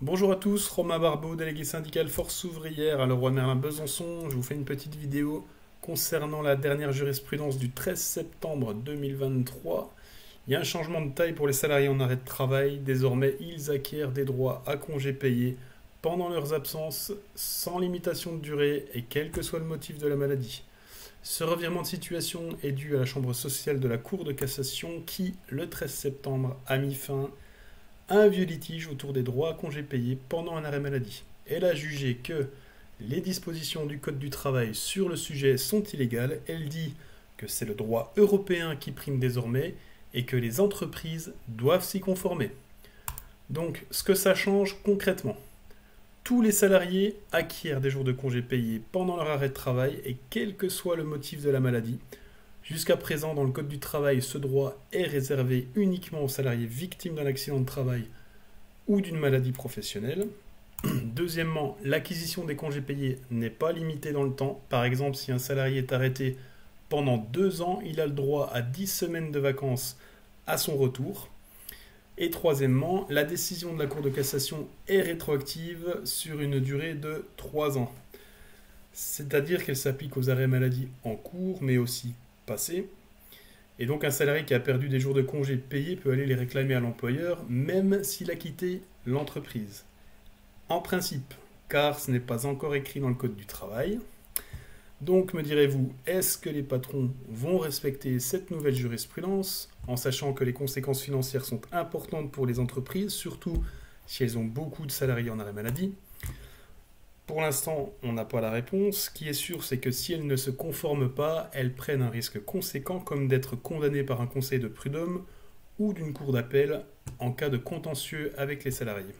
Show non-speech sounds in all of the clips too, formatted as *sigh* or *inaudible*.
Bonjour à tous, Romain Barbeau, délégué syndical Force ouvrière à Leroy Merlin Besançon. Je vous fais une petite vidéo concernant la dernière jurisprudence du 13 septembre 2023. Il y a un changement de taille pour les salariés en arrêt de travail. Désormais, ils acquièrent des droits à congés payés pendant leurs absences, sans limitation de durée et quel que soit le motif de la maladie. Ce revirement de situation est dû à la Chambre sociale de la Cour de cassation qui, le 13 septembre, a mis fin un vieux litige autour des droits à congés payés pendant un arrêt maladie. Elle a jugé que les dispositions du Code du travail sur le sujet sont illégales. Elle dit que c'est le droit européen qui prime désormais et que les entreprises doivent s'y conformer. Donc, ce que ça change concrètement, tous les salariés acquièrent des jours de congés payés pendant leur arrêt de travail et quel que soit le motif de la maladie. Jusqu'à présent, dans le Code du travail, ce droit est réservé uniquement aux salariés victimes d'un accident de travail ou d'une maladie professionnelle. *clears throat* Deuxièmement, l'acquisition des congés payés n'est pas limitée dans le temps. Par exemple, si un salarié est arrêté pendant deux ans, il a le droit à 10 semaines de vacances à son retour. Et troisièmement, la décision de la Cour de cassation est rétroactive sur une durée de 3 ans. C'est-à-dire qu'elle s'applique aux arrêts maladie en cours, mais aussi Et donc un salarié qui a perdu des jours de congé payés peut aller les réclamer à l'employeur, même s'il a quitté l'entreprise. En principe, car ce n'est pas encore écrit dans le Code du travail. Donc, me direz-vous, est-ce que les patrons vont respecter cette nouvelle jurisprudence, en sachant que les conséquences financières sont importantes pour les entreprises, surtout si elles ont beaucoup de salariés en arrêt maladie? Pour l'instant, on n'a pas la réponse. Ce qui est sûr, c'est que si elles ne se conforment pas, elles prennent un risque conséquent comme d'être condamnées par un conseil de prud'homme ou d'une cour d'appel en cas de contentieux avec les salariés.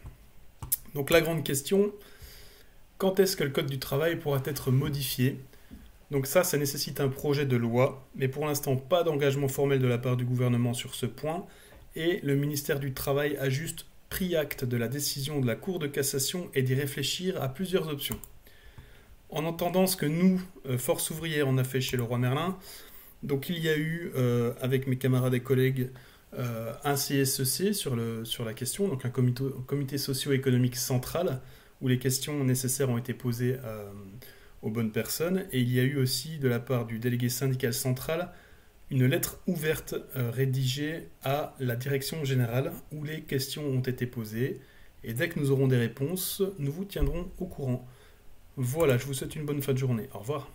Donc la grande question, quand est-ce que le Code du travail pourra être modifié? Donc ça, ça nécessite un projet de loi, mais pour l'instant, pas d'engagement formel de la part du gouvernement sur ce point, et le ministère du Travail a juste pris acte de la décision de la Cour de cassation et d'y réfléchir à plusieurs options. En entendant ce que nous, euh, Force ouvrière, on a fait chez le roi Merlin, donc il y a eu, euh, avec mes camarades et collègues, euh, un CSEC sur, le, sur la question, donc un comité socio-économique central, où les questions nécessaires ont été posées aux bonnes personnes. Et il y a eu aussi de la part du délégué syndical central une lettre ouverte euh, rédigée à la direction générale où les questions ont été posées. Et dès que nous aurons des réponses, nous vous tiendrons au courant. Voilà, je vous souhaite une bonne fin de journée. Au revoir.